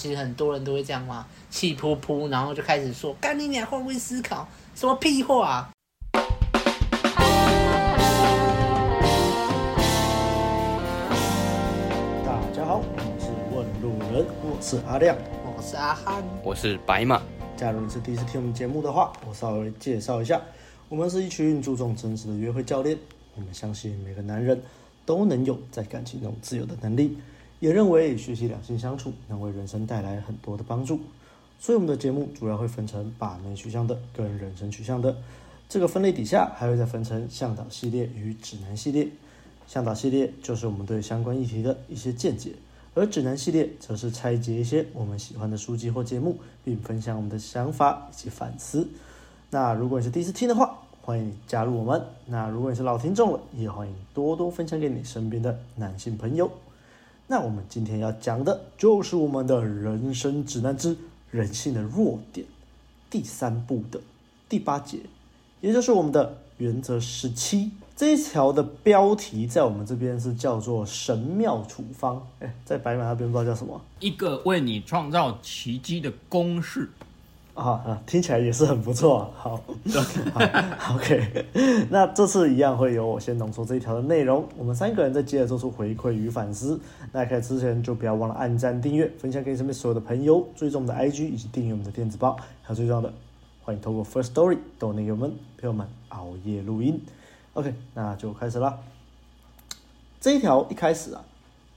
其实很多人都会这样嘛，气噗噗，然后就开始说：“干你娘，换位思考，什么屁话啊！”大家好，我是问路人，我是阿亮，我是阿汉，我是白马。假如你是第一次听我们节目的话，我稍微介绍一下，我们是一群注重真实的约会教练。我们相信每个男人都能有在感情中自由的能力。也认为学习两性相处能为人生带来很多的帮助，所以我们的节目主要会分成把妹取向的跟人生取向的这个分类底下，还会再分成向导系列与指南系列。向导系列就是我们对相关议题的一些见解，而指南系列则是拆解一些我们喜欢的书籍或节目，并分享我们的想法以及反思。那如果你是第一次听的话，欢迎你加入我们；那如果你是老听众了，也欢迎多多分享给你身边的男性朋友。那我们今天要讲的就是我们的人生指南之人性的弱点第三部的第八节，也就是我们的原则十七这一条的标题，在我们这边是叫做神妙处方。哎，在白马那边不知道叫什么？一个为你创造奇迹的公式。啊啊，听起来也是很不错。好，好，OK。那这次一样会由我先浓缩这一条的内容，我们三个人再接着做出回馈与反思。那开始之前就不要忘了按赞、订阅、分享给身边所有的朋友，追踪我们的 IG 以及订阅我们的电子报。还有最重要的，欢迎透过 First Story 逗内给我们陪我们熬夜录音。OK，那就开始啦。这一条一开始啊，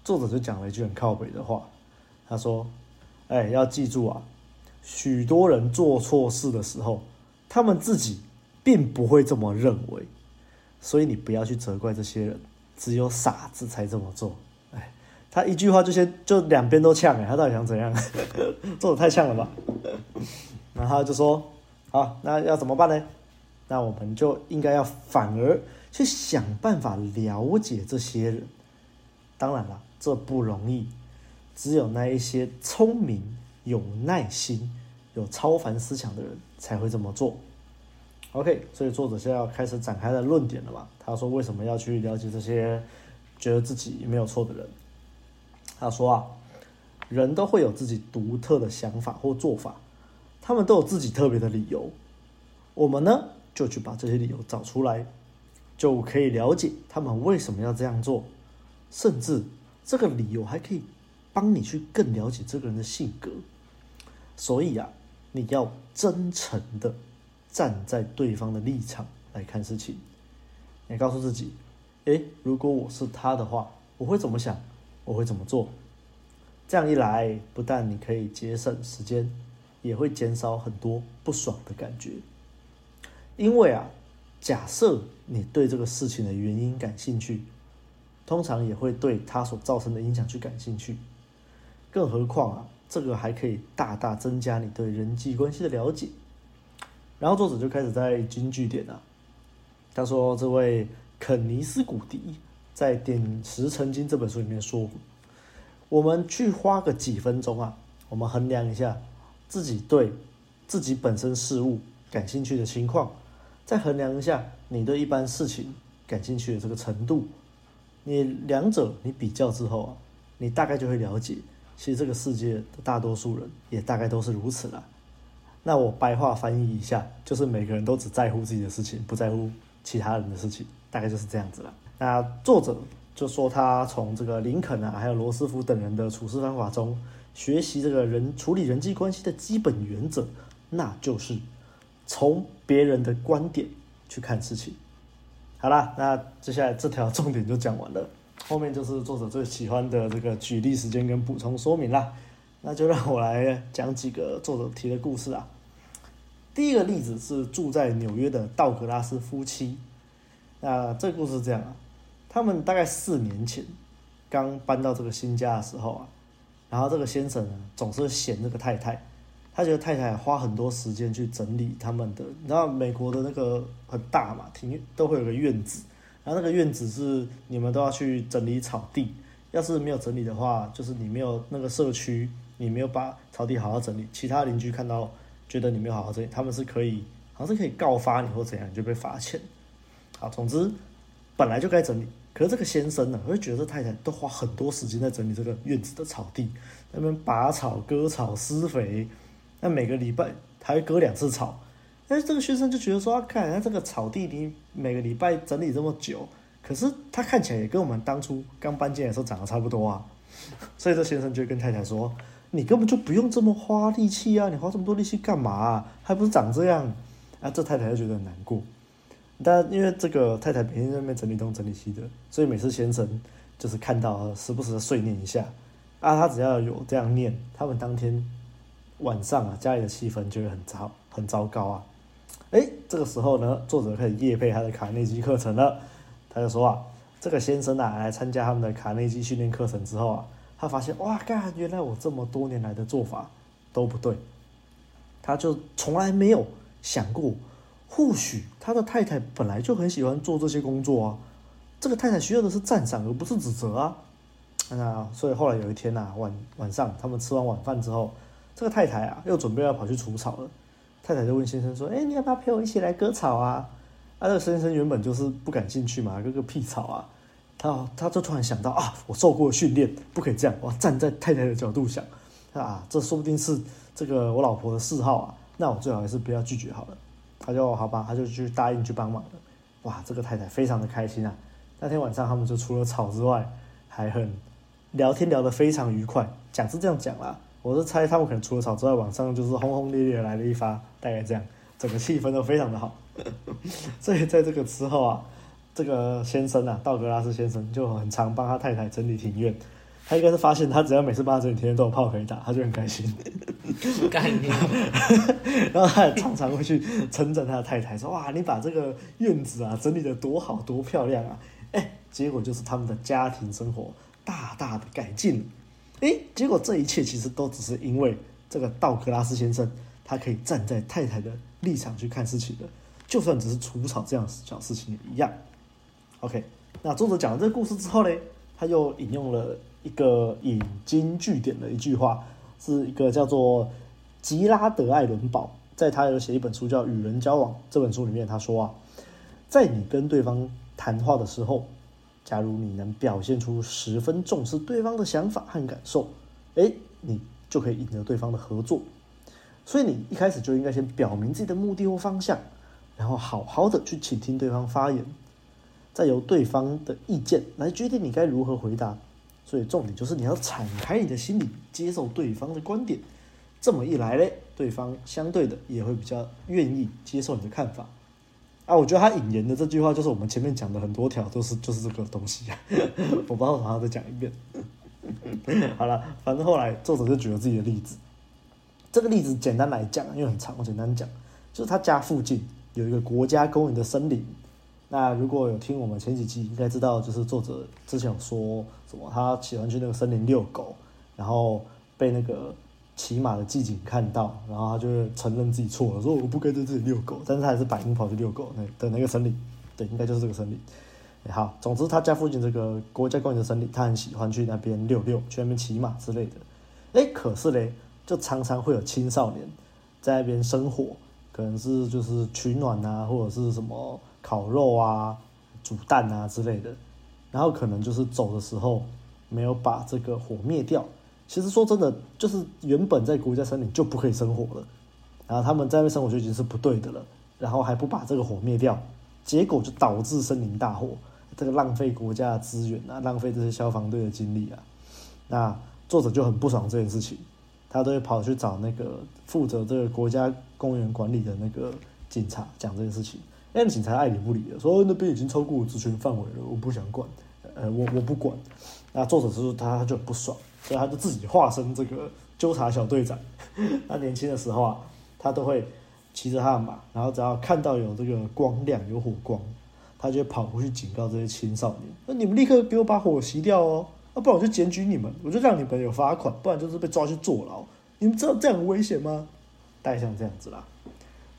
作者就讲了一句很靠北的话，他说：“哎，要记住啊。”许多人做错事的时候，他们自己并不会这么认为，所以你不要去责怪这些人，只有傻子才这么做。哎，他一句话就先就两边都呛，哎，他到底想怎样？做的太呛了吧？然后就说：“好，那要怎么办呢？那我们就应该要反而去想办法了解这些人。当然了，这不容易，只有那一些聪明。”有耐心、有超凡思想的人才会这么做。OK，所以作者现在要开始展开的论点了吧？他说：“为什么要去了解这些觉得自己没有错的人？”他说：“啊，人都会有自己独特的想法或做法，他们都有自己特别的理由。我们呢，就去把这些理由找出来，就可以了解他们为什么要这样做，甚至这个理由还可以帮你去更了解这个人的性格。”所以啊，你要真诚的站在对方的立场来看事情。你告诉自己，诶，如果我是他的话，我会怎么想？我会怎么做？这样一来，不但你可以节省时间，也会减少很多不爽的感觉。因为啊，假设你对这个事情的原因感兴趣，通常也会对他所造成的影响去感兴趣。更何况啊。这个还可以大大增加你对人际关系的了解。然后作者就开始在金句点了。他说：“这位肯尼斯·古迪在《点石成金》这本书里面说过，我们去花个几分钟啊，我们衡量一下自己对自己本身事物感兴趣的情况，再衡量一下你对一般事情感兴趣的这个程度。你两者你比较之后啊，你大概就会了解。”其实这个世界的大多数人也大概都是如此啦。那我白话翻译一下，就是每个人都只在乎自己的事情，不在乎其他人的事情，大概就是这样子了。那作者就说他从这个林肯啊，还有罗斯福等人的处事方法中学习这个人处理人际关系的基本原则，那就是从别人的观点去看事情。好啦，那接下来这条重点就讲完了。后面就是作者最喜欢的这个举例时间跟补充说明啦，那就让我来讲几个作者提的故事啊。第一个例子是住在纽约的道格拉斯夫妻，那这个故事是这样啊，他们大概四年前刚搬到这个新家的时候啊，然后这个先生呢总是嫌这个太太，他觉得太太花很多时间去整理他们的，你知道美国的那个很大嘛，庭院都会有个院子。然后那个院子是你们都要去整理草地，要是没有整理的话，就是你没有那个社区，你没有把草地好好整理，其他邻居看到觉得你没有好好整理，他们是可以，好像是可以告发你或怎样，就被罚钱。好，总之本来就该整理，可是这个先生呢，会觉得这太太都花很多时间在整理这个院子的草地，那边拔草、割草、施肥，那每个礼拜还会割两次草。但是这个先生就觉得说，啊，看人家这个草地你每个礼拜整理这么久，可是他看起来也跟我们当初刚搬进来的时候长得差不多啊。所以这先生就跟太太说：“你根本就不用这么花力气啊，你花这么多力气干嘛啊？还不是长这样。”啊，这太太就觉得很难过。但因为这个太太每天在那边整理东整理西的，所以每次先生就是看到时不时的碎念一下。啊，他只要有这样念，他们当天晚上啊，家里的气氛就会很糟很糟糕啊。哎，这个时候呢，作者开始业配他的卡内基课程了。他就说啊，这个先生啊来参加他们的卡内基训练课程之后啊，他发现哇，干，原来我这么多年来的做法都不对。他就从来没有想过。或许他的太太本来就很喜欢做这些工作啊，这个太太需要的是赞赏而不是指责啊。那所以后来有一天呐、啊，晚晚上他们吃完晚饭之后，这个太太啊又准备要跑去除草了。太太就问先生说：“哎，你要不要陪我一起来割草啊？”啊，这先生原本就是不感兴趣嘛，割个屁草啊。他他就突然想到啊，我受过训练，不可以这样，我站在太太的角度想啊，这说不定是这个我老婆的嗜好啊，那我最好还是不要拒绝好了。他就好吧，他就去答应去帮忙了。哇，这个太太非常的开心啊！那天晚上他们就除了吵之外，还很聊天聊得非常愉快。讲是这样讲啦，我是猜他们可能除了吵之外，晚上就是轰轰烈烈来了一发，大概这样，整个气氛都非常的好。所以在这个之后啊，这个先生啊，道格拉斯先生就很常帮他太太整理庭院。他应该是发现，他只要每次帮他整理庭院都有炮可以打，他就很开心。概念。然后他也常常会去称赞他的太太，说：“哇，你把这个院子啊整理得多好，多漂亮啊！”哎，结果就是他们的家庭生活大大的改进了。哎，结果这一切其实都只是因为这个道格拉斯先生，他可以站在太太的立场去看事情的，就算只是除草这样小事情也一样。OK，那作者讲了这个故事之后呢，他又引用了。一个引经据典的一句话，是一个叫做吉拉德艾伦堡，在他有写一本书叫《与人交往》这本书里面，他说啊，在你跟对方谈话的时候，假如你能表现出十分重视对方的想法和感受，诶，你就可以赢得对方的合作。所以你一开始就应该先表明自己的目的或方向，然后好好的去倾听对方发言，再由对方的意见来决定你该如何回答。所以重点就是你要敞开你的心里，接受对方的观点。这么一来嘞，对方相对的也会比较愿意接受你的看法。啊，我觉得他引言的这句话就是我们前面讲的很多条都是就是这个东西。我不知道我还要再讲一遍。好了，反正后来作者就举了自己的例子。这个例子简单来讲，因为很长，我简单讲，就是他家附近有一个国家公园的森林。那如果有听我们前几集，应该知道，就是作者之前有说什么，他喜欢去那个森林遛狗，然后被那个骑马的骑警看到，然后他就承认自己错了，说我不该在这里遛狗，但是他还是百英跑去遛狗那的那个森林，对，应该就是这个森林。好，总之他家附近这个国家公园的森林，他很喜欢去那边遛遛，去那边骑马之类的。哎，可是嘞，就常常会有青少年在那边生火，可能是就是取暖啊，或者是什么。烤肉啊，煮蛋啊之类的，然后可能就是走的时候没有把这个火灭掉。其实说真的，就是原本在国家森林就不可以生火了，然后他们在那生活就已经是不对的了，然后还不把这个火灭掉，结果就导致森林大火，这个浪费国家的资源啊，浪费这些消防队的精力啊。那作者就很不爽这件事情，他都会跑去找那个负责这个国家公园管理的那个警察讲这件事情。那警察爱理不理的说：“那边已经超过我职权范围了，我不想管。”呃，我我不管。那作者就是说他就很不爽，所以他就自己化身这个纠察小队长。他年轻的时候啊，他都会骑着他的马，然后只要看到有这个光亮、有火光，他就跑过去警告这些青少年：“那你们立刻给我把火熄掉哦！啊，不然我就检举你们，我就让你们有罚款，不然就是被抓去坐牢。你们知道这样很危险吗？”大概像这样子啦。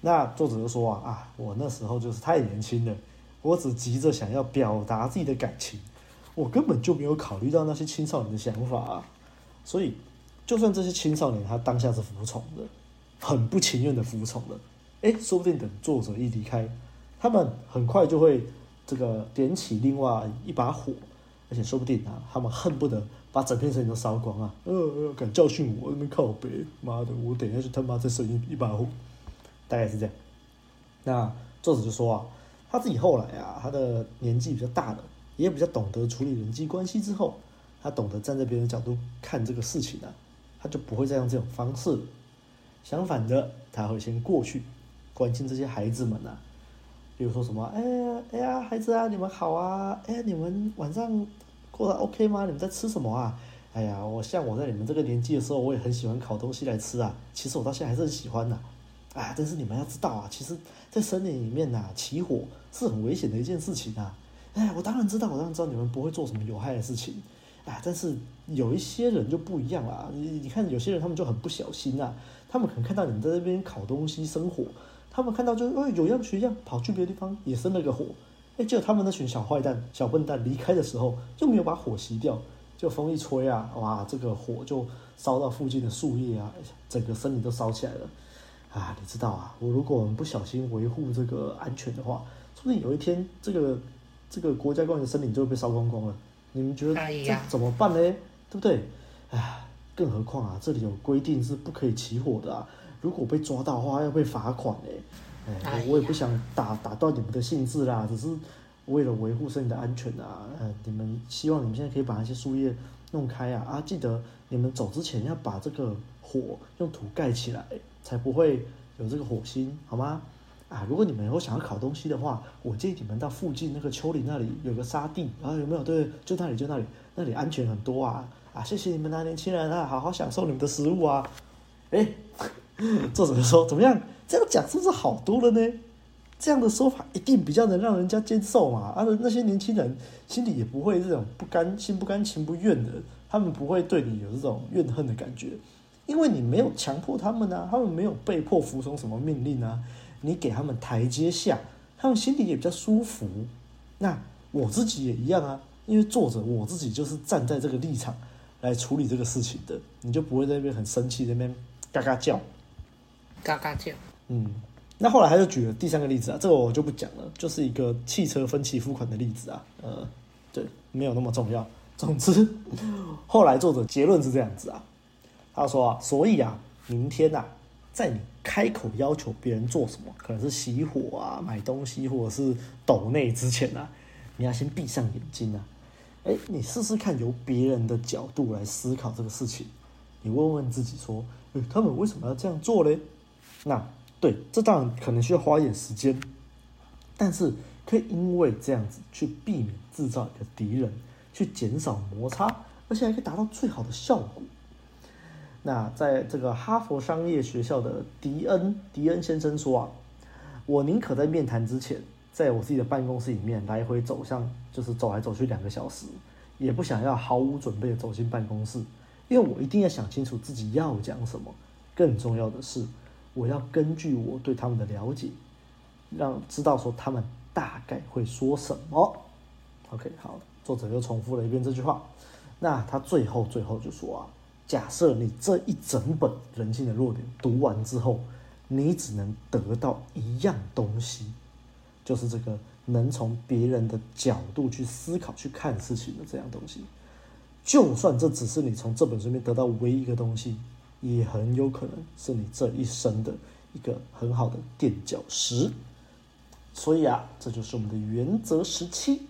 那作者就说啊啊，我那时候就是太年轻了，我只急着想要表达自己的感情，我根本就没有考虑到那些青少年的想法啊。所以，就算这些青少年他当下是服从的，很不情愿的服从的，诶，说不定等作者一离开，他们很快就会这个点起另外一把火，而且说不定啊，他们恨不得把整片森林都烧光啊！呃，呃敢教训我，那边靠北，妈的，我等一下就他妈再生一一把火，大概是这样。那作者就说啊，他自己后来啊，他的年纪比较大了，也比较懂得处理人际关系之后，他懂得站在别人的角度看这个事情啊，他就不会再用这种方式了。相反的，他会先过去关心这些孩子们啊，比如说什么，哎呀，哎呀，孩子啊，你们好啊，哎，你们晚上过得 OK 吗？你们在吃什么啊？哎呀，我像我在你们这个年纪的时候，我也很喜欢烤东西来吃啊。其实我到现在还是很喜欢的。啊，但是你们要知道啊，其实，在森林里面呐、啊，起火是很危险的一件事情啊。哎，我当然知道，我当然知道你们不会做什么有害的事情。哎，但是有一些人就不一样啦。你你看，有些人他们就很不小心啊。他们可能看到你们在这边烤东西生火，他们看到就哎有样学样，跑去别的地方也生了个火。哎，结果他们那群小坏蛋、小笨蛋离开的时候，就没有把火熄掉，就风一吹啊，哇，这个火就烧到附近的树叶啊，整个森林都烧起来了。啊，你知道啊，我如果我们不小心维护这个安全的话，说不定有一天这个这个国家公园的森林就会被烧光光了。你们觉得这怎么办呢？对不对？哎。更何况啊，这里有规定是不可以起火的啊！如果被抓到的话，要被罚款哎！哎，我也不想打打断你们的兴致啦，只是为了维护森林的安全啊！呃，你们希望你们现在可以把那些树叶弄开啊！啊，记得你们走之前要把这个火用土盖起来，才不会有这个火星，好吗？啊，如果你们有想要烤东西的话，我建议你们到附近那个丘陵那里有个沙地啊，有没有？对，就那里，就那里，那里安全很多啊！啊，谢谢你们那年轻人啊，好好享受你们的食物啊！哎，作者说怎么样？这样讲是不是好多了呢？这样的说法一定比较能让人家接受嘛。啊，那些年轻人心里也不会这种不甘心不甘情不愿的，他们不会对你有这种怨恨的感觉，因为你没有强迫他们啊，他们没有被迫服从什么命令啊，你给他们台阶下，他们心里也比较舒服。那我自己也一样啊，因为作者我自己就是站在这个立场。来处理这个事情的，你就不会在那边很生气，在那边嘎嘎叫，嘎嘎叫。嗯，那后来他就举了第三个例子啊，这个我就不讲了，就是一个汽车分期付款的例子啊，呃，对，没有那么重要。总之，后来作者结论是这样子啊，他说啊，所以啊，明天啊，在你开口要求别人做什么，可能是熄火啊、买东西或者是抖内之前啊，你要先闭上眼睛啊。哎，你试试看，由别人的角度来思考这个事情。你问问自己说，哎，他们为什么要这样做嘞？那对，这当然可能需要花一点时间，但是可以因为这样子去避免制造一个敌人，去减少摩擦，而且还可以达到最好的效果。那在这个哈佛商业学校的迪恩迪恩先生说啊，我宁可在面谈之前。在我自己的办公室里面来回走向，就是走来走去两个小时，也不想要毫无准备的走进办公室，因为我一定要想清楚自己要讲什么。更重要的是，我要根据我对他们的了解，让知道说他们大概会说什么。OK，好，作者又重复了一遍这句话。那他最后最后就说啊，假设你这一整本人性的弱点读完之后，你只能得到一样东西。就是这个能从别人的角度去思考、去看事情的这样东西，就算这只是你从这本书里面得到唯一一个东西，也很有可能是你这一生的一个很好的垫脚石。所以啊，这就是我们的原则十七：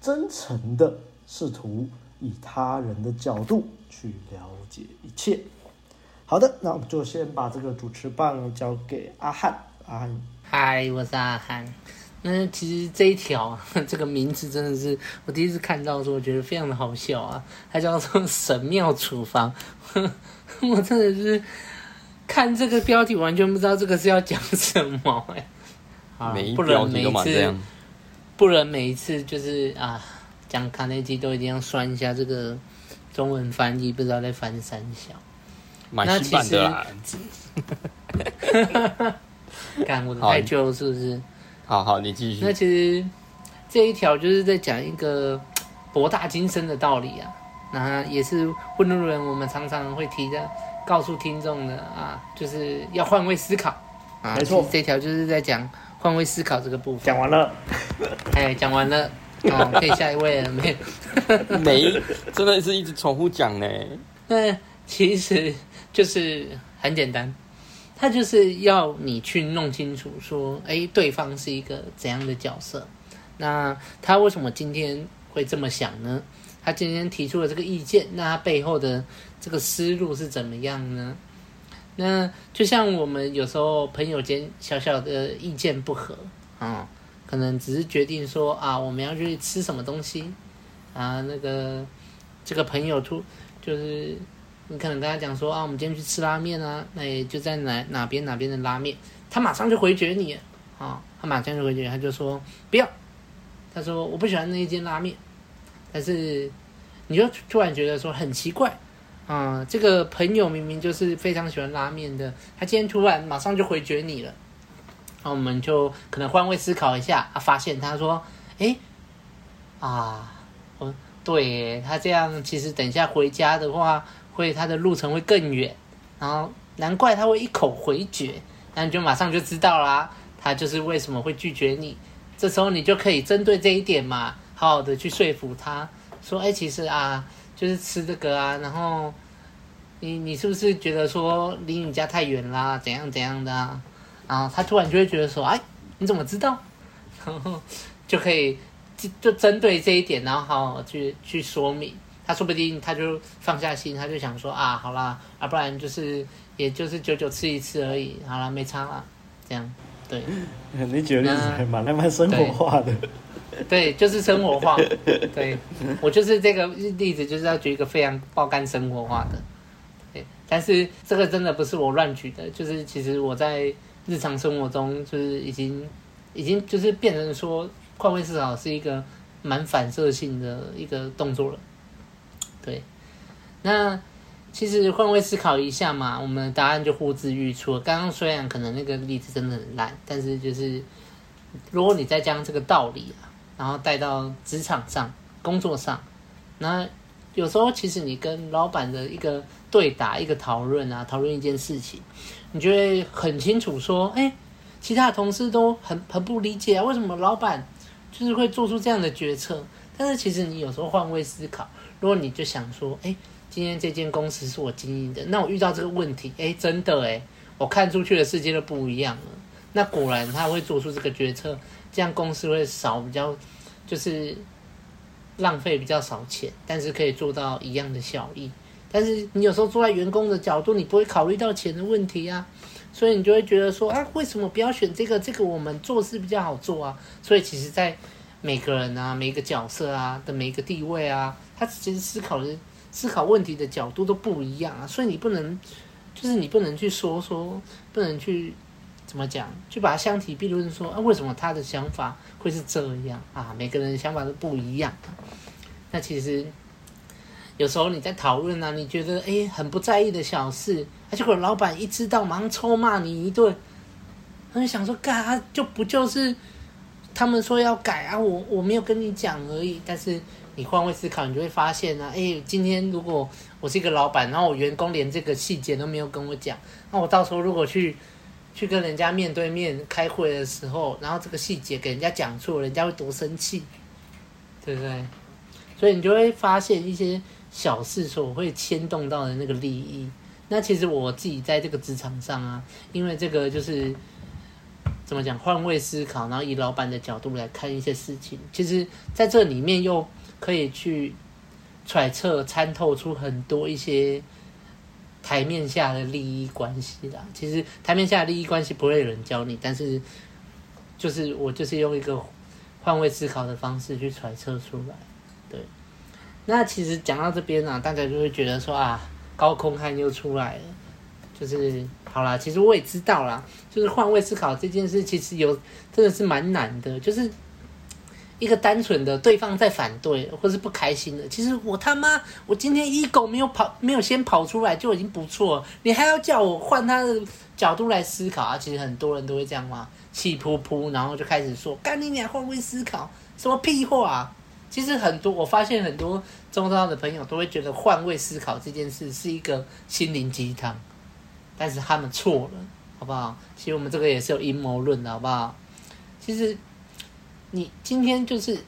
真诚的试图以他人的角度去了解一切。好的，那我们就先把这个主持棒交给阿汉。阿汉，嗨，我是阿汉。那其实这一条 这个名字真的是我第一次看到的时候，我觉得非常的好笑啊！它叫做“神庙厨房”，我真的是看这个标题完全不知道这个是要讲什么哎。啊，不能每一次，不能每一次就是啊讲卡内基都一定要算一下这个中文翻译，不知道在翻三小。蛮新版的啦。看我的太旧是不是？好好，你继续。那其实这一条就是在讲一个博大精深的道理啊，那也是问路人我们常常会提的，告诉听众的啊，就是要换位思考啊。没错，这条就是在讲换位思考这个部分。讲完了，哎，讲完了。哦，可以下一位了没？没，真的是一直重复讲呢。那其实就是很简单，他就是要你去弄清楚说，哎，对方是一个怎样的角色。那他为什么今天会这么想呢？他今天提出了这个意见，那他背后的这个思路是怎么样呢？那就像我们有时候朋友间小小的意见不合啊，可能只是决定说啊，我们要去吃什么东西啊，那个这个朋友突就是你可能跟他讲说啊，我们今天去吃拉面啊，那也就在哪哪边哪边的拉面，他马上就回绝你啊，他马上就回绝，他就说不要，他说我不喜欢那一间拉面。但是，你就突然觉得说很奇怪，啊、这个朋友明明就是非常喜欢拉面的，他今天突然马上就回绝你了，那我们就可能换位思考一下，啊，发现他说，诶，啊，哦，对，他这样其实等一下回家的话，会他的路程会更远，然后难怪他会一口回绝，那你就马上就知道啦，他就是为什么会拒绝你，这时候你就可以针对这一点嘛。好好的去说服他，说：“哎，其实啊，就是吃这个啊，然后你你是不是觉得说离你家太远啦？怎样怎样的啊？然后他突然就会觉得说：哎，你怎么知道？然后就可以就就针对这一点，然后好好去去说明。他说不定他就放下心，他就想说啊，好啦，啊不然就是也就是久久吃一次而已，好啦，没差啦，这样对。你举的例子还蛮还蛮生活化的。”对，就是生活化。对，我就是这个例子，就是要举一个非常爆肝生活化的。对，但是这个真的不是我乱举的，就是其实我在日常生活中，就是已经已经就是变成说换位思考是一个蛮反射性的一个动作了。对，那其实换位思考一下嘛，我们的答案就呼之欲出。刚刚虽然可能那个例子真的很烂，但是就是如果你再将这个道理啊。然后带到职场上、工作上，那有时候其实你跟老板的一个对答、一个讨论啊，讨论一件事情，你就会很清楚说，哎，其他的同事都很很不理解啊，为什么老板就是会做出这样的决策？但是其实你有时候换位思考，如果你就想说，哎，今天这间公司是我经营的，那我遇到这个问题，哎，真的哎，我看出去的世界都不一样了。那果然他会做出这个决策。这样公司会少比较，就是浪费比较少钱，但是可以做到一样的效益。但是你有时候坐在员工的角度，你不会考虑到钱的问题啊，所以你就会觉得说啊，为什么不要选这个？这个我们做事比较好做啊。所以其实，在每个人啊、每个角色啊的每个地位啊，他其实思考的思考问题的角度都不一样啊。所以你不能，就是你不能去说说，不能去。怎么讲？就把它相提并论，说啊，为什么他的想法会是这样啊？每个人的想法都不一样。那其实有时候你在讨论啊，你觉得哎很不在意的小事，而且如果老板一知道，马上臭骂你一顿。他就想说，干啊，就不就是他们说要改啊，我我没有跟你讲而已。但是你换位思考，你就会发现啊，哎，今天如果我是一个老板，然后我员工连这个细节都没有跟我讲，那我到时候如果去。去跟人家面对面开会的时候，然后这个细节给人家讲错，人家会多生气，对不对？所以你就会发现一些小事所会牵动到的那个利益。那其实我自己在这个职场上啊，因为这个就是怎么讲，换位思考，然后以老板的角度来看一些事情，其实在这里面又可以去揣测、参透出很多一些。台面下的利益关系啦，其实台面下的利益关系不会有人教你，但是就是我就是用一个换位思考的方式去揣测出来。对，那其实讲到这边啊，大家就会觉得说啊，高空汉又出来了，就是好啦，其实我也知道啦，就是换位思考这件事其实有真的是蛮难的，就是。一个单纯的对方在反对或是不开心的，其实我他妈，我今天 ego 没有跑，没有先跑出来就已经不错。你还要叫我换他的角度来思考啊？其实很多人都会这样嘛，气噗噗，然后就开始说干你俩换位思考，什么屁话啊？其实很多，我发现很多周遭的朋友都会觉得换位思考这件事是一个心灵鸡汤，但是他们错了，好不好？其实我们这个也是有阴谋论的，好不好？其实。你今天就是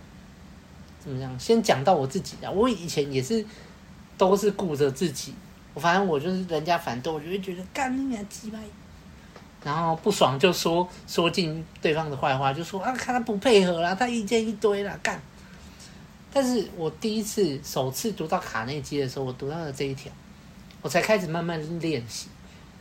怎么样？先讲到我自己啊，我以前也是都是顾着自己，我反正我就是人家反对，我就会觉得干你娘鸡巴，然后不爽就说说尽对方的坏话，就说啊，看他不配合啦，他意见一堆啦，干。但是我第一次首次读到卡内基的时候，我读到了这一条，我才开始慢慢练习，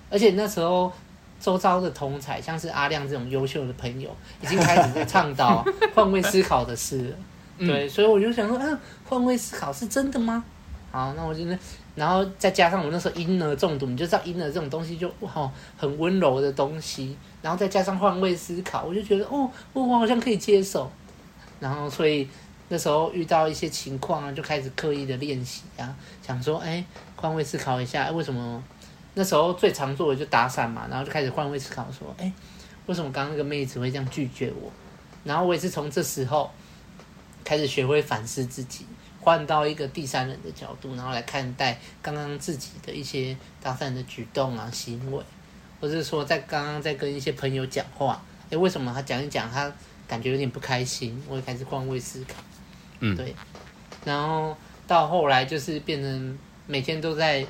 而且那时候。周遭的同侪，像是阿亮这种优秀的朋友，已经开始在倡导换位思考的事了。对，所以我就想说，嗯、啊，换位思考是真的吗？好，那我觉得，然后再加上我那时候婴儿中毒，你就知道婴儿这种东西就哇，很温柔的东西，然后再加上换位思考，我就觉得哦，我好像可以接受。然后，所以那时候遇到一些情况啊，就开始刻意的练习啊，想说，哎，换位思考一下，为什么？那时候最常做的就打伞嘛，然后就开始换位思考，说：“哎，为什么刚刚那个妹子会这样拒绝我？”然后我也是从这时候开始学会反思自己，换到一个第三人的角度，然后来看待刚刚自己的一些打伞的举动啊、行为，或者是说在刚刚在跟一些朋友讲话，哎，为什么他讲一讲他感觉有点不开心？我也开始换位思考，对，然后到后来就是变成每天都在。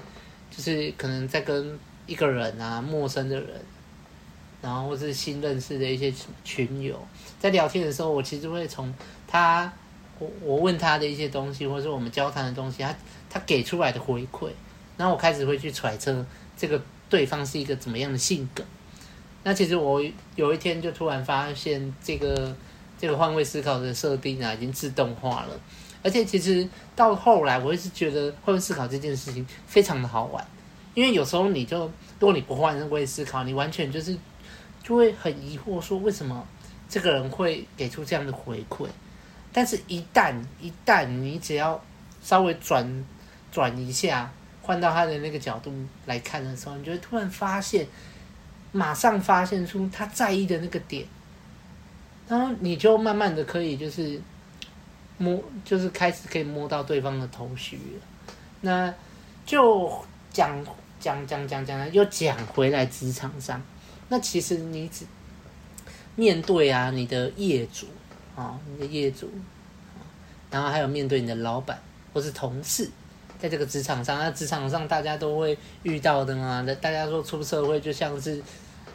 就是可能在跟一个人啊，陌生的人，然后或是新认识的一些群友，在聊天的时候，我其实会从他，我我问他的一些东西，或是我们交谈的东西，他他给出来的回馈，然后我开始会去揣测这个对方是一个怎么样的性格。那其实我有一天就突然发现，这个这个换位思考的设定啊，已经自动化了。而且其实到后来，我一直觉得换位思考这件事情非常的好玩，因为有时候你就如果你不换位思考，你完全就是就会很疑惑，说为什么这个人会给出这样的回馈？但是一旦一旦你只要稍微转转一下，换到他的那个角度来看的时候，你就会突然发现，马上发现出他在意的那个点，然后你就慢慢的可以就是。摸就是开始可以摸到对方的头绪了，那就讲讲讲讲讲，又讲回来职场上，那其实你只面对啊你的业主啊，你的业主，然后还有面对你的老板或是同事，在这个职场上，那职场上大家都会遇到的嘛，大家说出社会就像是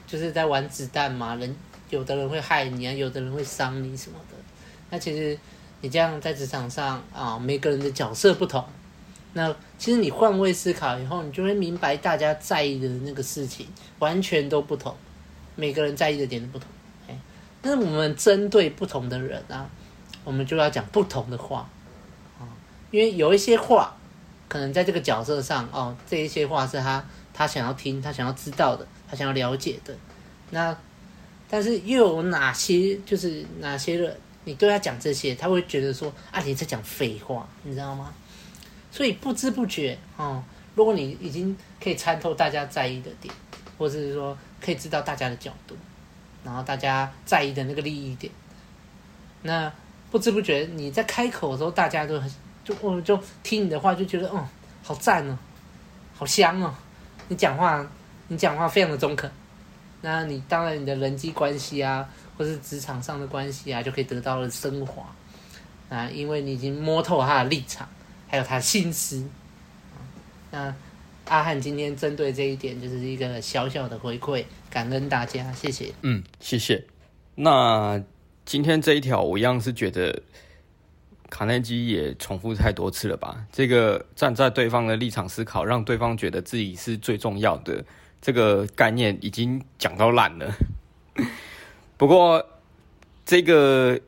就是在玩子弹嘛，人有的人会害你啊，有的人会伤你什么的，那其实。你这样在职场上啊，每个人的角色不同。那其实你换位思考以后，你就会明白大家在意的那个事情完全都不同，每个人在意的点都不同。哎，那我们针对不同的人啊，我们就要讲不同的话啊，因为有一些话可能在这个角色上哦，这一些话是他他想要听、他想要知道的、他想要了解的。那但是又有哪些就是哪些人？你对他讲这些，他会觉得说啊，你在讲废话，你知道吗？所以不知不觉哦，如果你已经可以参透大家在意的点，或者是说可以知道大家的角度，然后大家在意的那个利益点，那不知不觉你在开口的时候，大家都很就我就听你的话，就觉得哦，好赞哦，好香哦，你讲话你讲话非常的中肯，那你当然你的人际关系啊。或是职场上的关系啊，就可以得到了升华啊，因为你已经摸透他的立场，还有他的心思。那阿汉今天针对这一点，就是一个小小的回馈，感恩大家，谢谢。嗯，谢谢。那今天这一条，我一样是觉得卡耐基也重复太多次了吧？这个站在对方的立场思考，让对方觉得自己是最重要的，这个概念已经讲到烂了。不过，这个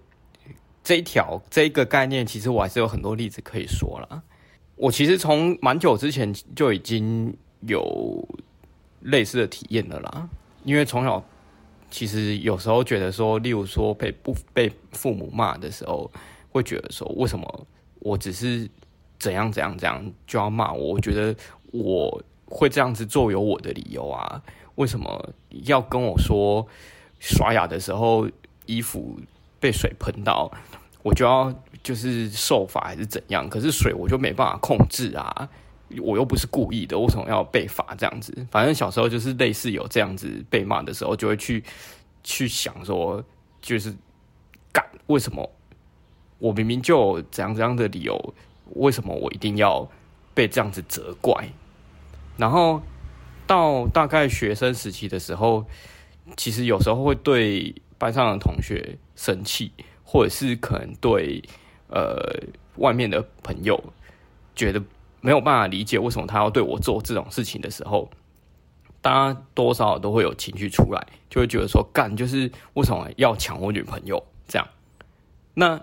这一条这一个概念，其实我还是有很多例子可以说了。我其实从蛮久之前就已经有类似的体验了啦。因为从小，其实有时候觉得说，例如说被不被父母骂的时候，会觉得说，为什么我只是怎样怎样怎样就要骂我？我觉得我会这样子做有我的理由啊，为什么要跟我说？刷牙的时候，衣服被水喷到，我就要就是受罚还是怎样？可是水我就没办法控制啊，我又不是故意的，为什么要被罚这样子？反正小时候就是类似有这样子被骂的时候，就会去去想说，就是干为什么我明明就有怎样怎样的理由，为什么我一定要被这样子责怪？然后到大概学生时期的时候，其实有时候会对班上的同学生气，或者是可能对呃外面的朋友觉得没有办法理解为什么他要对我做这种事情的时候。大家多少都会有情绪出来，就会觉得说干就是为什么要抢我女朋友这样？那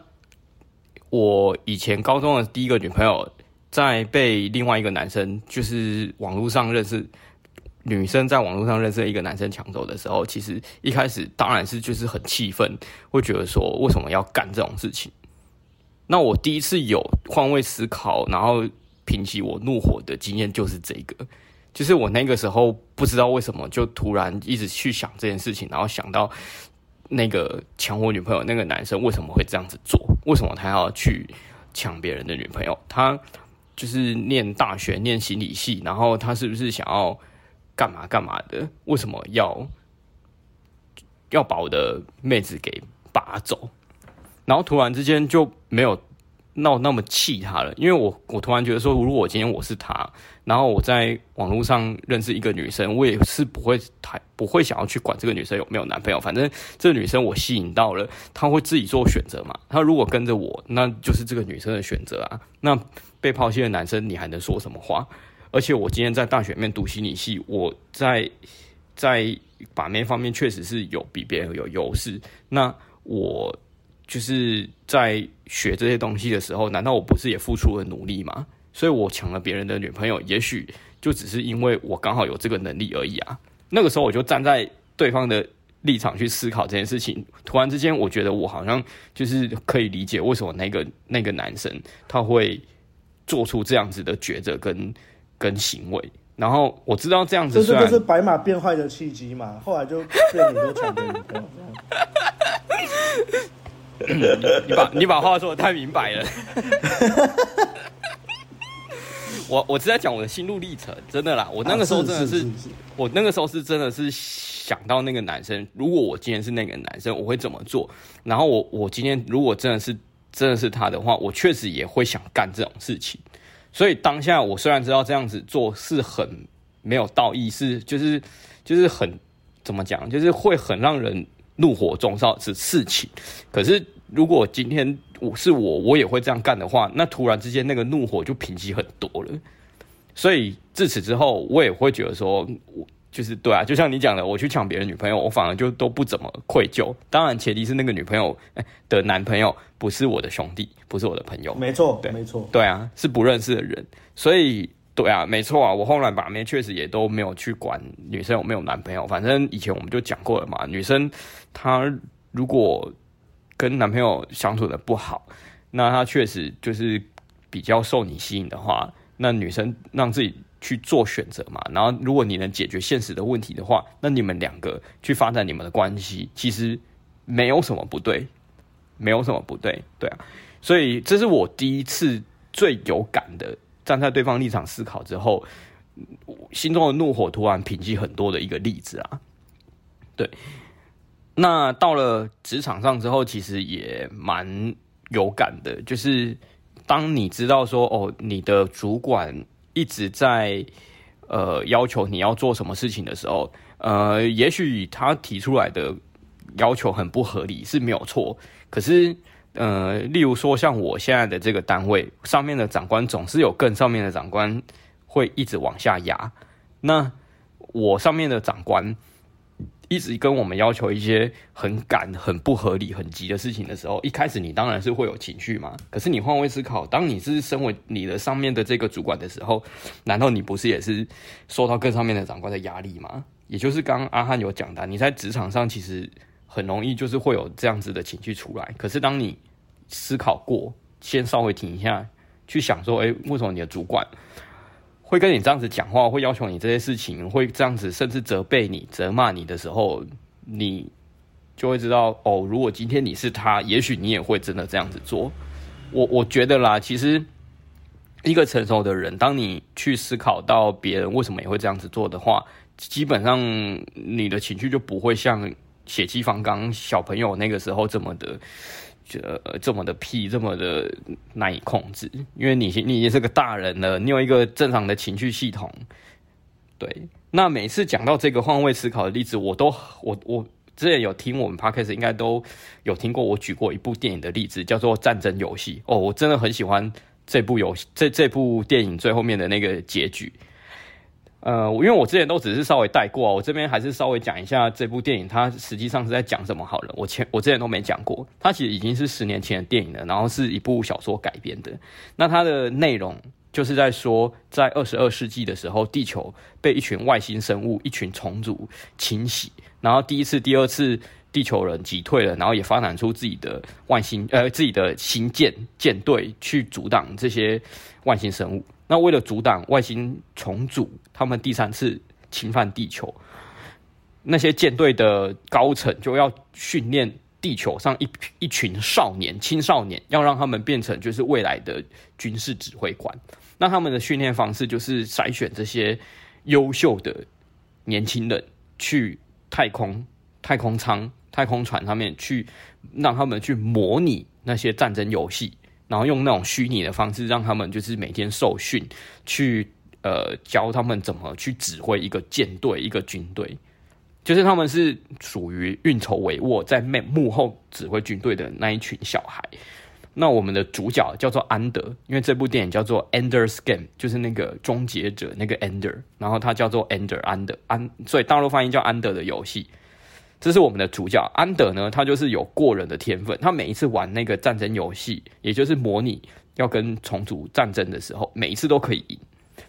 我以前高中的第一个女朋友，在被另外一个男生，就是网络上认识女生在网络上认识一个男生抢走的时候，其实一开始当然是就是很气愤，会觉得说为什么要干这种事情？那我第一次有换位思考，然后平息我怒火的经验就是这个。就是我那个时候不知道为什么就突然一直去想这件事情，然后想到那个抢我女朋友那个男生为什么会这样子做？为什么他要去抢别人的女朋友？他就是念大学念心理系，然后他是不是想要干嘛干嘛的？为什么要要把我的妹子给拔走？然后突然之间就没有。闹那么气他了，因为我我突然觉得说，如果今天我是他，然后我在网络上认识一个女生，我也是不会太不会想要去管这个女生有没有男朋友，反正这个女生我吸引到了，她会自己做选择嘛。她如果跟着我，那就是这个女生的选择啊。那被抛弃的男生，你还能说什么话？而且我今天在大学里面读心理系，我在在把妹方面确实是有比别人有优势。那我。就是在学这些东西的时候，难道我不是也付出了努力吗？所以我抢了别人的女朋友，也许就只是因为我刚好有这个能力而已啊。那个时候我就站在对方的立场去思考这件事情，突然之间我觉得我好像就是可以理解为什么那个那个男生他会做出这样子的抉择跟跟行为。然后我知道这样子，这就是白马变坏的契机嘛。后来就被很多抢别人女朋友。你把你把话说的太明白了 我我是在讲我的心路历程，真的啦。我那个时候真的是，我那个时候是真的是想到那个男生，如果我今天是那个男生，我会怎么做？然后我我今天如果真的是真的是他的话，我确实也会想干这种事情。所以当下我虽然知道这样子做是很没有道义，是就是就是很怎么讲，就是会很让人。怒火中烧是事情，可是如果今天我是我，我也会这样干的话，那突然之间那个怒火就平息很多了。所以自此之后，我也会觉得说，我就是对啊，就像你讲的，我去抢别人女朋友，我反而就都不怎么愧疚。当然，前提是那个女朋友的男朋友不是我的兄弟，不是我的朋友。没错，对，没错，对啊，是不认识的人，所以。对啊，没错啊，我后来把妹确实也都没有去管女生有没有男朋友，反正以前我们就讲过了嘛。女生她如果跟男朋友相处的不好，那她确实就是比较受你吸引的话，那女生让自己去做选择嘛。然后如果你能解决现实的问题的话，那你们两个去发展你们的关系，其实没有什么不对，没有什么不对，对啊。所以这是我第一次最有感的。站在对方立场思考之后，心中的怒火突然平息很多的一个例子啊。对，那到了职场上之后，其实也蛮有感的。就是当你知道说，哦，你的主管一直在呃要求你要做什么事情的时候，呃，也许他提出来的要求很不合理是没有错，可是。呃，例如说，像我现在的这个单位上面的长官，总是有更上面的长官会一直往下压。那我上面的长官一直跟我们要求一些很赶、很不合理、很急的事情的时候，一开始你当然是会有情绪嘛。可是你换位思考，当你是身为你的上面的这个主管的时候，难道你不是也是受到更上面的长官的压力吗？也就是刚刚阿汉有讲的，你在职场上其实很容易就是会有这样子的情绪出来。可是当你思考过，先稍微停一下，去想说，哎、为什么你的主管会跟你这样子讲话，会要求你这些事情，会这样子，甚至责备你、责骂你的时候，你就会知道，哦，如果今天你是他，也许你也会真的这样子做。我我觉得啦，其实一个成熟的人，当你去思考到别人为什么也会这样子做的话，基本上你的情绪就不会像血气方刚小朋友那个时候这么的。呃这么的屁，这么的难以控制，因为你你也是个大人了，你有一个正常的情绪系统。对，那每次讲到这个换位思考的例子，我都我我之前有听我们 podcast 应该都有听过，我举过一部电影的例子，叫做《战争游戏》哦，我真的很喜欢这部游戏，这这部电影最后面的那个结局。呃，因为我之前都只是稍微带过，我这边还是稍微讲一下这部电影，它实际上是在讲什么好了。我前我之前都没讲过，它其实已经是十年前的电影了，然后是一部小说改编的。那它的内容就是在说，在二十二世纪的时候，地球被一群外星生物、一群虫族侵袭，然后第一次、第二次地球人击退了，然后也发展出自己的外星呃自己的星舰舰队去阻挡这些外星生物。那为了阻挡外星虫族他们第三次侵犯地球，那些舰队的高层就要训练地球上一一群少年、青少年，要让他们变成就是未来的军事指挥官。那他们的训练方式就是筛选这些优秀的年轻人去太空、太空舱、太空船上面去，让他们去模拟那些战争游戏。然后用那种虚拟的方式，让他们就是每天受训，去呃教他们怎么去指挥一个舰队、一个军队，就是他们是属于运筹帷幄，在幕幕后指挥军队的那一群小孩。那我们的主角叫做安德，因为这部电影叫做《Ender's Game》，就是那个终结者那个 Ender，然后他叫做 Ender 安德安，所以大陆翻译叫安德的游戏。这是我们的主角安德呢，他就是有过人的天分。他每一次玩那个战争游戏，也就是模拟要跟虫族战争的时候，每一次都可以赢。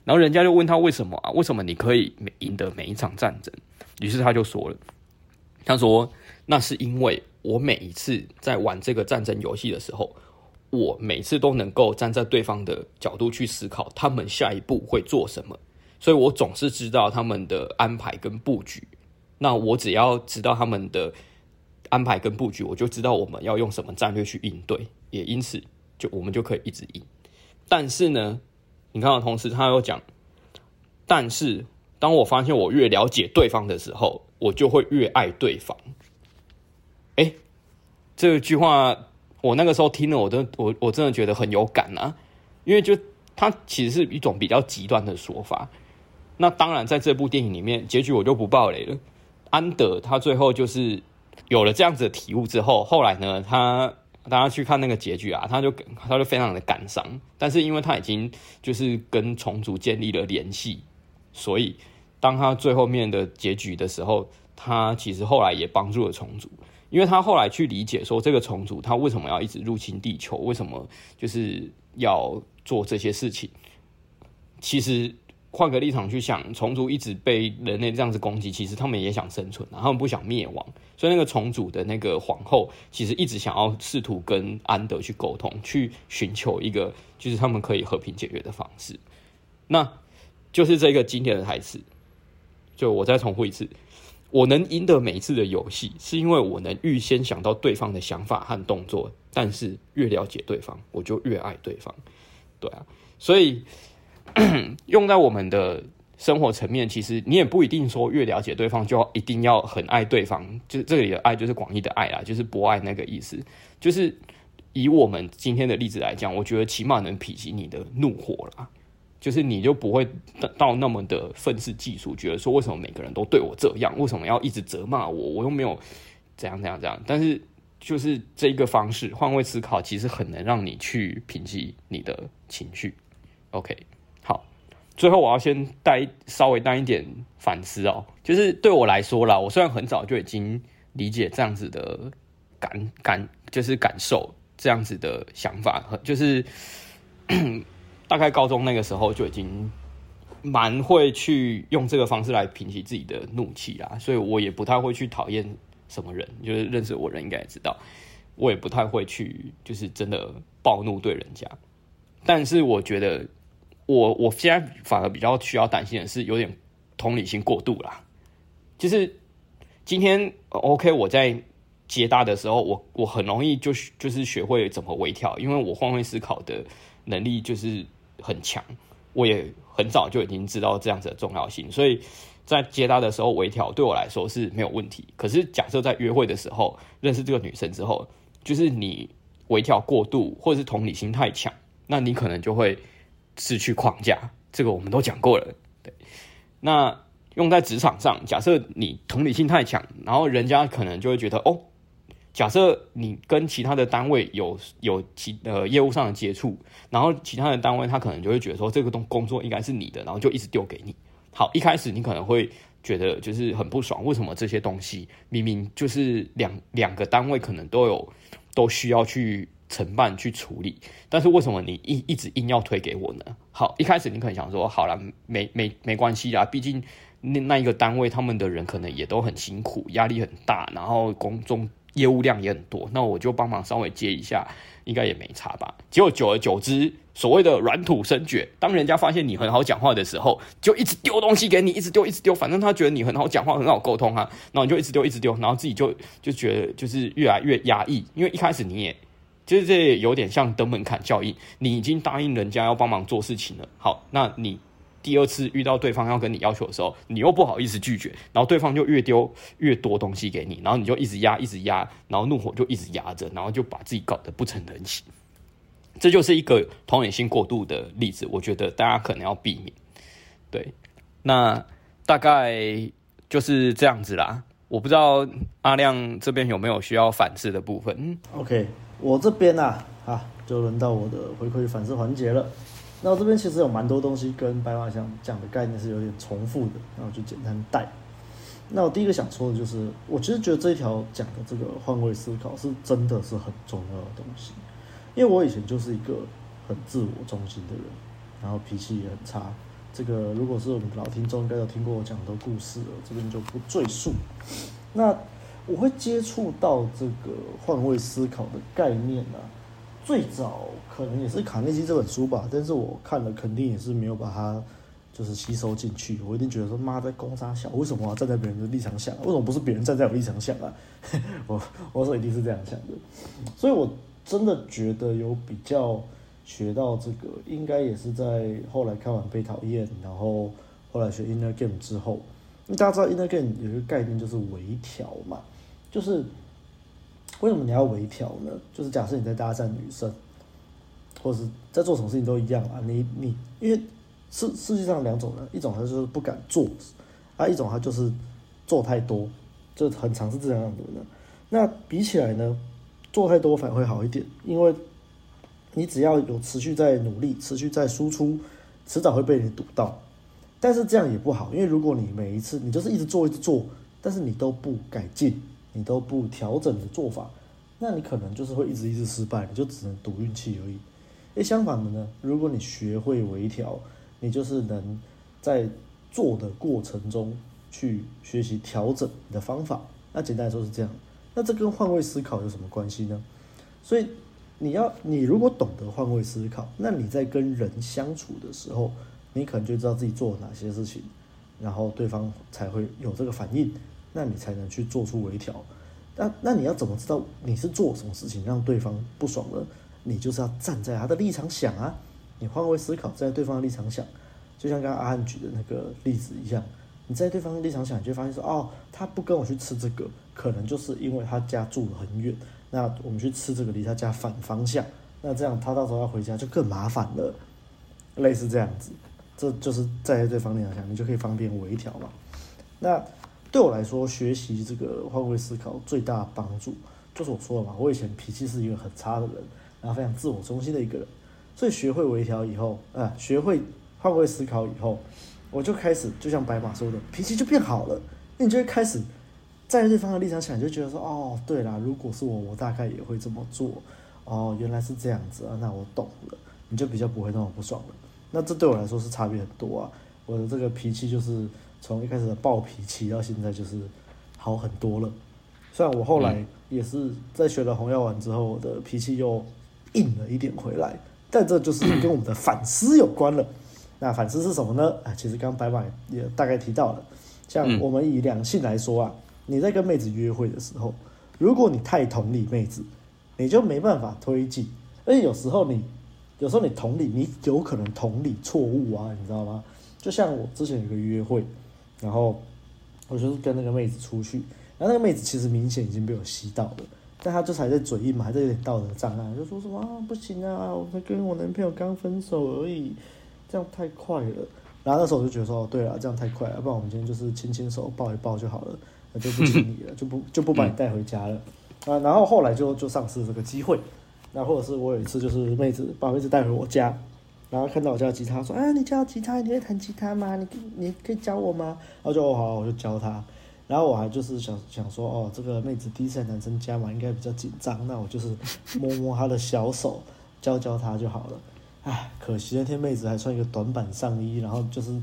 然后人家就问他为什么啊？为什么你可以赢得每一场战争？于是他就说了，他说那是因为我每一次在玩这个战争游戏的时候，我每次都能够站在对方的角度去思考，他们下一步会做什么，所以我总是知道他们的安排跟布局。那我只要知道他们的安排跟布局，我就知道我们要用什么战略去应对，也因此就我们就可以一直赢。但是呢，你看到同时他又讲，但是当我发现我越了解对方的时候，我就会越爱对方。哎，这句话我那个时候听了，我都我我真的觉得很有感啊，因为就他其实是一种比较极端的说法。那当然，在这部电影里面，结局我就不爆雷了。安德他最后就是有了这样子的体悟之后，后来呢，他大家去看那个结局啊，他就他就非常的感伤，但是因为他已经就是跟虫族建立了联系，所以当他最后面的结局的时候，他其实后来也帮助了虫族，因为他后来去理解说这个虫族他为什么要一直入侵地球，为什么就是要做这些事情，其实。换个立场去想，虫族一直被人类这样子攻击，其实他们也想生存，他们不想灭亡。所以那个虫族的那个皇后，其实一直想要试图跟安德去沟通，去寻求一个就是他们可以和平解决的方式。那就是这个经典的台词，就我再重复一次：我能赢得每一次的游戏，是因为我能预先想到对方的想法和动作。但是越了解对方，我就越爱对方。对啊，所以。用在我们的生活层面，其实你也不一定说越了解对方就一定要很爱对方。就是这里的爱就是广义的爱啦，就是博爱那个意思。就是以我们今天的例子来讲，我觉得起码能否极你的怒火啦，就是你就不会到那么的愤世嫉俗，觉得说为什么每个人都对我这样，为什么要一直责骂我，我又没有怎样怎样怎样。但是就是这一个方式换位思考，其实很能让你去平息你的情绪。OK。最后，我要先带稍微带一点反思哦，就是对我来说啦，我虽然很早就已经理解这样子的感感，就是感受这样子的想法，就是 大概高中那个时候就已经蛮会去用这个方式来平息自己的怒气啦，所以我也不太会去讨厌什么人，就是认识我人应该也知道，我也不太会去就是真的暴怒对人家，但是我觉得。我我现在反而比较需要担心的是有点同理心过度啦，就是今天 OK 我在接搭的时候，我我很容易就就是学会怎么微调，因为我换位思考的能力就是很强，我也很早就已经知道这样子的重要性，所以在接搭的时候微调对我来说是没有问题。可是假设在约会的时候认识这个女生之后，就是你微调过度，或者是同理心太强，那你可能就会失去框架。这个我们都讲过了。对，那用在职场上，假设你同理心太强，然后人家可能就会觉得哦，假设你跟其他的单位有有其呃业务上的接触，然后其他的单位他可能就会觉得说这个东工作应该是你的，然后就一直丢给你。好，一开始你可能会觉得就是很不爽，为什么这些东西明明就是两两个单位可能都有都需要去承办去处理，但是为什么你一一直硬要推给我呢？好，一开始你可能想说，好了，没没没关系啦，毕竟那那一个单位他们的人可能也都很辛苦，压力很大，然后工中业务量也很多，那我就帮忙稍微接一下。应该也没差吧？结果久而久之，所谓的软土深掘，当人家发现你很好讲话的时候，就一直丢东西给你，一直丢，一直丢，反正他觉得你很好讲话，很好沟通啊，然后你就一直丢，一直丢，然后自己就就觉得就是越来越压抑，因为一开始你也就是这有点像登门槛效应，你已经答应人家要帮忙做事情了，好，那你。第二次遇到对方要跟你要求的时候，你又不好意思拒绝，然后对方就越丢越多东西给你，然后你就一直压，一直压，然后怒火就一直压着，然后就把自己搞得不成人形。这就是一个同理心过度的例子，我觉得大家可能要避免。对，那大概就是这样子啦。我不知道阿亮这边有没有需要反思的部分。OK，我这边啊，啊，就轮到我的回馈反思环节了。那我这边其实有蛮多东西跟白马想讲的概念是有点重复的，那我就简单带。那我第一个想说的就是，我其实觉得这一条讲的这个换位思考是真的是很重要的东西，因为我以前就是一个很自我中心的人，然后脾气也很差。这个如果是我们老听众，应该有听过我讲的故事了，这边就不赘述。那我会接触到这个换位思考的概念呢、啊。最早可能也是卡内基这本书吧，但是我看了肯定也是没有把它就是吸收进去。我一定觉得说，妈在攻杀小，为什么我要站在别人的立场想？为什么不是别人站在我立场想啊？我我说一定是这样想的，所以我真的觉得有比较学到这个，应该也是在后来看完被讨厌，然后后来学 Inner Game 之后，因为大家知道 Inner Game 有一个概念就是微调嘛，就是。为什么你要微调呢？就是假设你在搭讪女生，或者是在做什么事情都一样啊。你你因为世世界上两种人，一种他就是不敢做，啊，一种他就是做太多，就很常是这样的呢。那比起来呢，做太多反而会好一点，因为你只要有持续在努力，持续在输出，迟早会被你堵到。但是这样也不好，因为如果你每一次你就是一直做一直做，但是你都不改进。你都不调整的做法，那你可能就是会一直一直失败，你就只能赌运气而已。诶，相反的呢，如果你学会微调，你就是能在做的过程中去学习调整你的方法。那简单来说是这样。那这跟换位思考有什么关系呢？所以你要，你如果懂得换位思考，那你在跟人相处的时候，你可能就知道自己做了哪些事情，然后对方才会有这个反应。那你才能去做出微调，那那你要怎么知道你是做什么事情让对方不爽了？你就是要站在他的立场想啊，你换位思考，站在对方的立场想，就像刚刚阿汉举的那个例子一样，你在对方的立场想，你就发现说，哦，他不跟我去吃这个，可能就是因为他家住得很远，那我们去吃这个离他家反方向，那这样他到时候要回家就更麻烦了，类似这样子，这就是站在对方立场想，你就可以方便微调嘛，那。对我来说，学习这个换位思考最大帮助，就是我说了嘛，我以前脾气是一个很差的人，然后非常自我中心的一个人，所以学会微调以后，啊，学会换位思考以后，我就开始就像白马说的，脾气就变好了。那你就会开始在对方的立场想，就觉得说，哦，对啦，如果是我，我大概也会这么做。哦，原来是这样子啊，那我懂了，你就比较不会那么不爽了。那这对我来说是差别很多啊，我的这个脾气就是。从一开始的暴脾气到现在就是好很多了，虽然我后来也是在学了红药丸之后，我的脾气又硬了一点回来，但这就是 跟我们的反思有关了。那反思是什么呢？啊，其实刚刚白马也大概提到了，像我们以两性来说啊，你在跟妹子约会的时候，如果你太同理妹子，你就没办法推进，而且有时候你有时候你同理，你有可能同理错误啊，你知道吗？就像我之前有个约会。然后我就是跟那个妹子出去，然后那个妹子其实明显已经被我吸到了，但她就是还在嘴硬嘛，还在有点道德障碍，就说什么啊不行啊，我才跟我男朋友刚分手而已，这样太快了。然后那时候我就觉得说，对啊，这样太快了，要不然我们今天就是牵牵手抱一抱就好了，那就不亲你了，就不就不把你带回家了啊。然后后来就就丧失这个机会。那或者是我有一次就是妹子把妹子带回我家，然后看到我教吉他，说啊你教吉他，你会弹吉他吗？你你可以教我吗？然后就好，我就教他。然后我还就是想想说，哦，这个妹子第一次来男生家嘛，应该比较紧张，那我就是摸摸她的小手，教教她就好了。唉，可惜那天妹子还穿一个短版上衣，然后就是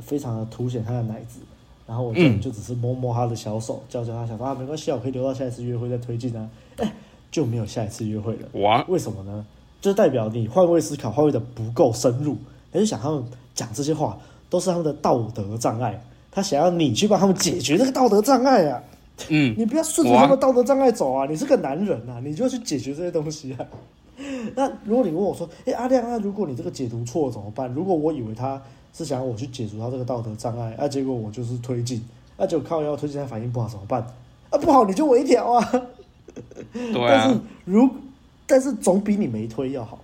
非常的凸显她的奶子，然后我就就只是摸摸她的小手，教教她，想说啊，没关系，我可以留到下一次约会再推进啊。哎，就没有下一次约会了。哇，为什么呢？就代表你换位思考，换位的不够深入。你就想他们讲这些话都是他们的道德障碍。他想要你去帮他们解决这个道德障碍啊！嗯，你不要顺着他们道德障碍走啊！你是个男人啊，你就要去解决这些东西啊。那如果你问我说：“哎，阿亮，那如果你这个解读错了怎么办？”如果我以为他是想要我去解除他这个道德障碍，啊，结果我就是推进，那、啊、就靠要推进，他反应不好怎么办？啊，不好你就微调啊。对啊。但是如但是总比你没推要好，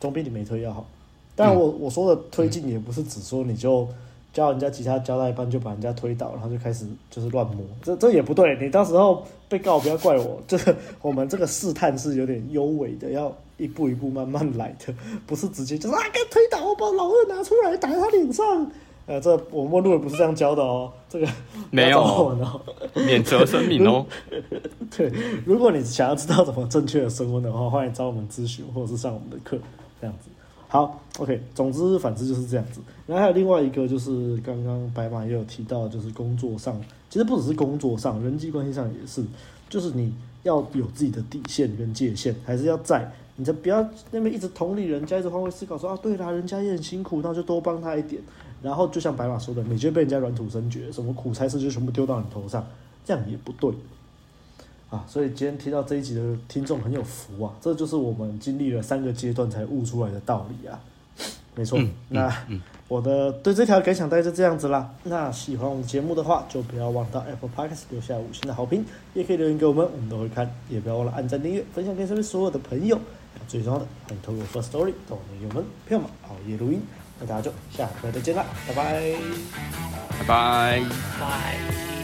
总比你没推要好。但我，我、嗯、我说的推进也不是只说你就。教人家吉他教到一半就把人家推倒，然后就开始就是乱摸，这这也不对。你到时候被告不要怪我，这个我们这个试探是有点优美的，要一步一步慢慢来的，不是直接就是啊，给推倒，我把老二拿出来打在他脸上。呃，这我们路人不是这样教的哦，这个 没有哦，免责声明哦。对，如果你想要知道怎么正确的升温的话，欢迎找我们咨询或者是上我们的课，这样子。好，OK，总之反正就是这样子。然后还有另外一个，就是刚刚白马也有提到，就是工作上，其实不只是工作上，人际关系上也是，就是你要有自己的底线跟界限，还是要在，你就不要那边一直同理人家，一直换位思考说啊，对啦，人家也很辛苦，那就多帮他一点。然后就像白马说的，你就被人家软土深掘，什么苦差事就全部丢到你头上，这样也不对。啊，所以今天听到这一集的听众很有福啊，这就是我们经历了三个阶段才悟出来的道理啊。没错，嗯、那、嗯、我的对这条感想大概就这样子啦。那喜欢我们节目的话，就不要忘到 Apple Podcast 留下五星的好评，也可以留言给我们，我们都会看。也不要忘了按赞、订阅、分享给身边所有的朋友。最重要的，欢迎透过 First Story 到我们友们熬夜录音。那大家就下回再见啦，拜拜，拜拜，拜。